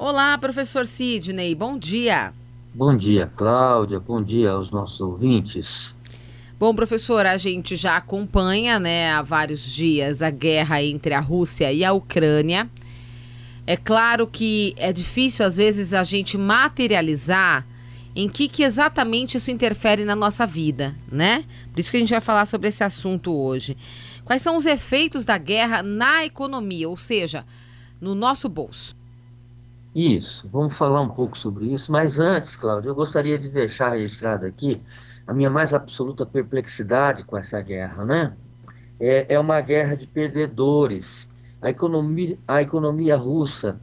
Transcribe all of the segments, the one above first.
Olá, professor Sidney, bom dia. Bom dia, Cláudia, bom dia aos nossos ouvintes. Bom, professor, a gente já acompanha né, há vários dias a guerra entre a Rússia e a Ucrânia. É claro que é difícil, às vezes, a gente materializar em que, que exatamente isso interfere na nossa vida, né? Por isso que a gente vai falar sobre esse assunto hoje. Quais são os efeitos da guerra na economia, ou seja, no nosso bolso? Isso, vamos falar um pouco sobre isso, mas antes, Cláudio, eu gostaria de deixar registrado aqui a minha mais absoluta perplexidade com essa guerra, né? É, é uma guerra de perdedores. A economia, a economia russa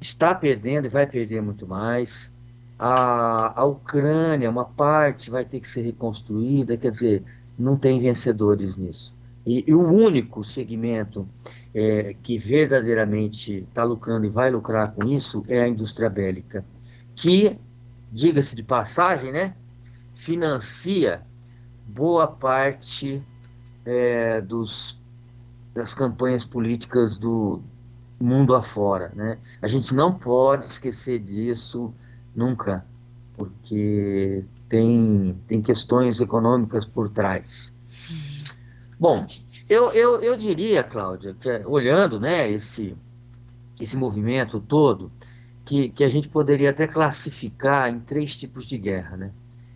está perdendo e vai perder muito mais a, a Ucrânia, uma parte vai ter que ser reconstruída, quer dizer, não tem vencedores nisso. E, e o único segmento é, que verdadeiramente está lucrando e vai lucrar com isso é a indústria bélica, que, diga-se de passagem, né, financia boa parte é, dos, das campanhas políticas do mundo afora. Né? A gente não pode esquecer disso nunca, porque tem, tem questões econômicas por trás. Bom, eu, eu, eu diria, Cláudia, que olhando né, esse, esse movimento todo, que, que a gente poderia até classificar em três tipos de guerra. Né?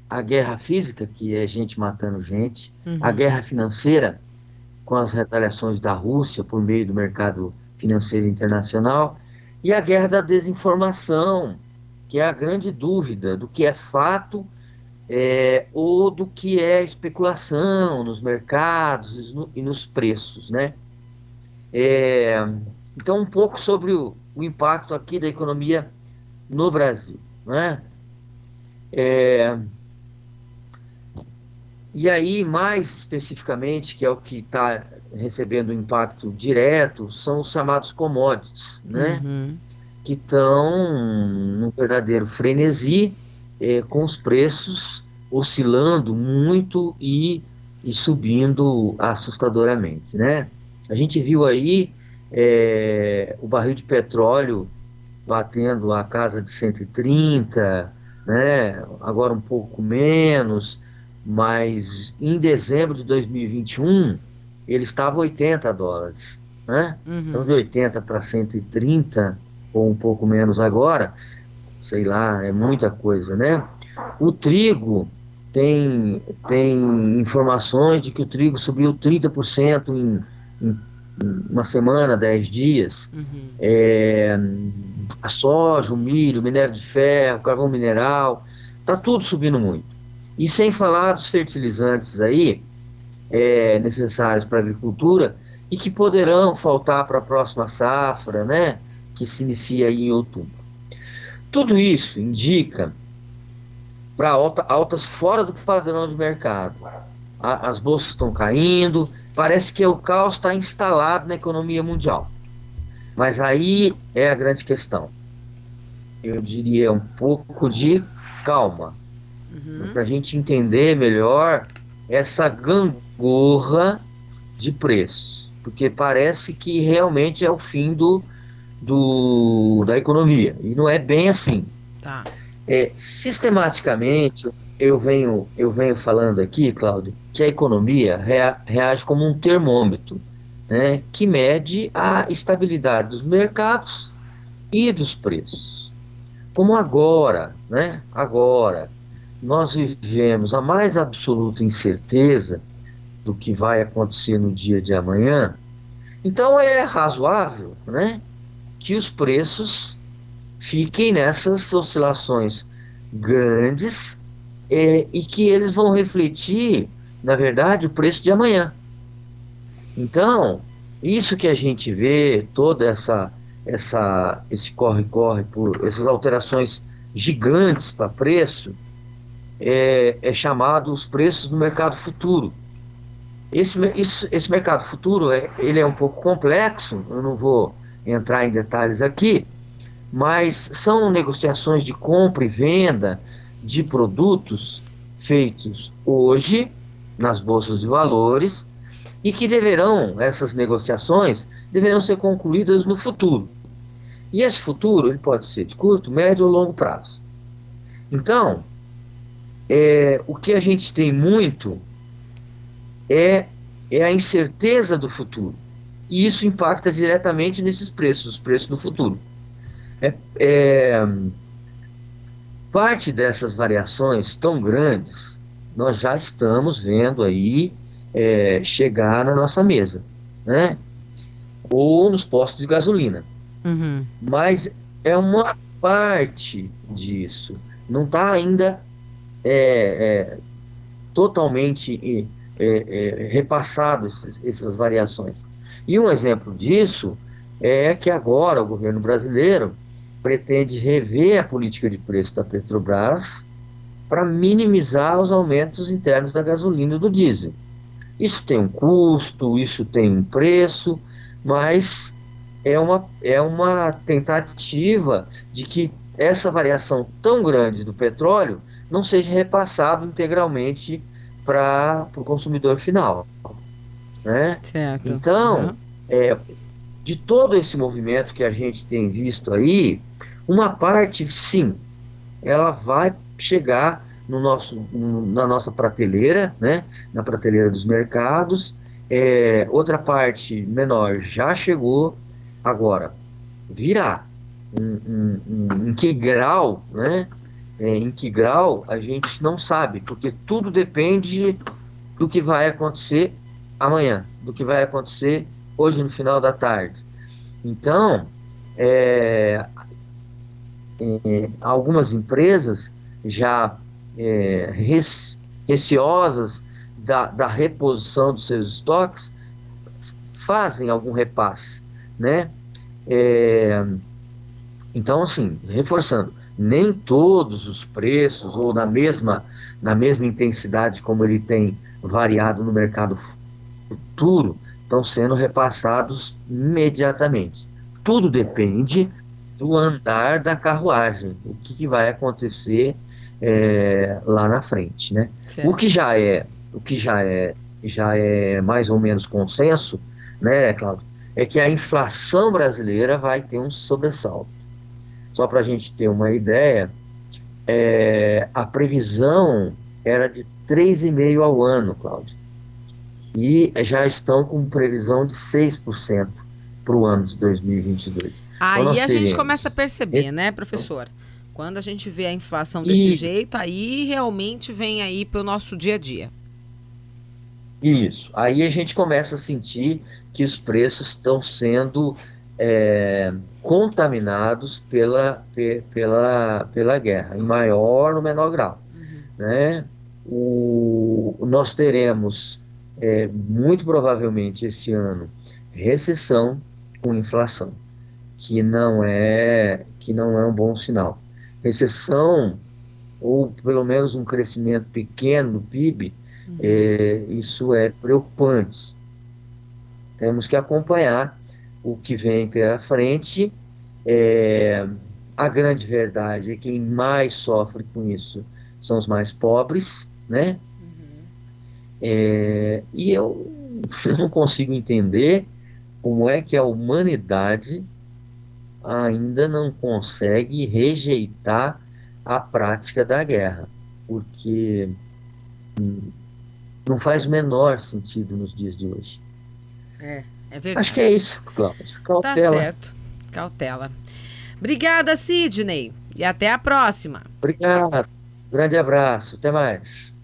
A guerra física, que é gente matando gente, uhum. a guerra financeira, com as retaliações da Rússia por meio do mercado financeiro internacional, e a guerra da desinformação, que é a grande dúvida do que é fato é, ou do que é especulação nos mercados e nos preços, né? É, então, um pouco sobre o, o, impacto aqui da economia no Brasil, né? É, e aí, mais especificamente, que é o que está recebendo impacto direto, são os chamados commodities, né? Uhum que estão num verdadeiro frenesi, é, com os preços oscilando muito e, e, subindo assustadoramente, né? A gente viu aí é, o barril de petróleo batendo a casa de 130, né? Agora um pouco menos, mas em dezembro de 2021 ele estava 80 dólares, né? Uhum. Então de 80 para 130 ou um pouco menos agora, sei lá, é muita coisa, né? O trigo tem, tem informações de que o trigo subiu 30% em, em uma semana, 10 dias. Uhum. É, a soja, o milho, o minério de ferro, o carvão mineral, tá tudo subindo muito. E sem falar dos fertilizantes aí é, necessários para a agricultura e que poderão faltar para a próxima safra, né? que se inicia em outubro. Tudo isso indica para alta, altas fora do padrão de mercado. A, as bolsas estão caindo, parece que o caos está instalado na economia mundial. Mas aí é a grande questão. Eu diria um pouco de calma, uhum. para a gente entender melhor essa gangorra de preços, porque parece que realmente é o fim do, do, da economia. E não é bem assim. Tá. É, sistematicamente, eu venho, eu venho falando aqui, Cláudio, que a economia rea, reage como um termômetro né, que mede a estabilidade dos mercados e dos preços. Como agora, né, agora, nós vivemos a mais absoluta incerteza do que vai acontecer no dia de amanhã, então é razoável né, que os preços fiquem nessas oscilações grandes é, e que eles vão refletir, na verdade, o preço de amanhã. Então, isso que a gente vê, toda essa, essa esse corre-corre por essas alterações gigantes para preço, é, é, chamado os preços do mercado futuro. Esse, esse, esse mercado futuro é, ele é um pouco complexo, eu não vou entrar em detalhes aqui, mas são negociações de compra e venda de produtos feitos hoje nas bolsas de valores e que deverão, essas negociações, deverão ser concluídas no futuro. E esse futuro ele pode ser de curto, médio ou longo prazo. Então, é, o que a gente tem muito é, é a incerteza do futuro. E isso impacta diretamente nesses preços, os preços do futuro. É, é, parte dessas variações tão grandes, nós já estamos vendo aí é, chegar na nossa mesa, né? Ou nos postos de gasolina. Uhum. Mas é uma parte disso. Não está ainda é, é, totalmente é, é, repassado essas variações. E um exemplo disso é que agora o governo brasileiro pretende rever a política de preço da Petrobras para minimizar os aumentos internos da gasolina e do diesel. Isso tem um custo, isso tem um preço, mas é uma, é uma tentativa de que essa variação tão grande do petróleo não seja repassado integralmente para o consumidor final. Né? Certo. Então, uhum. é, de todo esse movimento que a gente tem visto aí, uma parte, sim, ela vai chegar no nosso, na nossa prateleira, né? na prateleira dos mercados. É, outra parte menor já chegou. Agora, virá. Em, que grau, né? É, em que grau a gente não sabe, porque tudo depende do que vai acontecer amanhã, do que vai acontecer hoje no final da tarde. Então, é, é, algumas empresas já é, receosas da, da, reposição dos seus estoques fazem algum repasse, né? É, então, assim, reforçando, nem todos os preços ou na mesma, na mesma intensidade como ele tem variado no mercado futuro estão sendo repassados imediatamente. Tudo depende do andar da carruagem, o que, que vai acontecer é, lá na frente, né? O que já é, o que já é, já é mais ou menos consenso, né, Cláudio, é que a inflação brasileira vai ter um sobressalto. Só para a gente ter uma ideia, é, a previsão era de 3,5% ao ano, Cláudio. E já estão com previsão de 6% para o ano de 2022. Aí então a gente começa a perceber, esse... né, professor? Quando a gente vê a inflação desse e... jeito, aí realmente vem aí para o nosso dia a dia. Isso. Aí a gente começa a sentir que os preços estão sendo é, contaminados pela, pela, pela guerra, em maior ou menor grau. Uhum. Né? O, nós teremos, é, muito provavelmente esse ano, recessão com inflação, que não é, que não é um bom sinal. Recessão, ou pelo menos um crescimento pequeno no PIB, uhum. é, isso é preocupante. Temos que acompanhar o que vem pela frente. É, a grande verdade é que quem mais sofre com isso são os mais pobres, né? É, e eu, eu não consigo entender como é que a humanidade ainda não consegue rejeitar a prática da guerra, porque não faz o menor sentido nos dias de hoje. É. É verdade. Acho que é isso, Cláudio. Cautela. Tá certo. Cautela. Obrigada, Sidney. E até a próxima. Obrigado. Grande abraço. Até mais.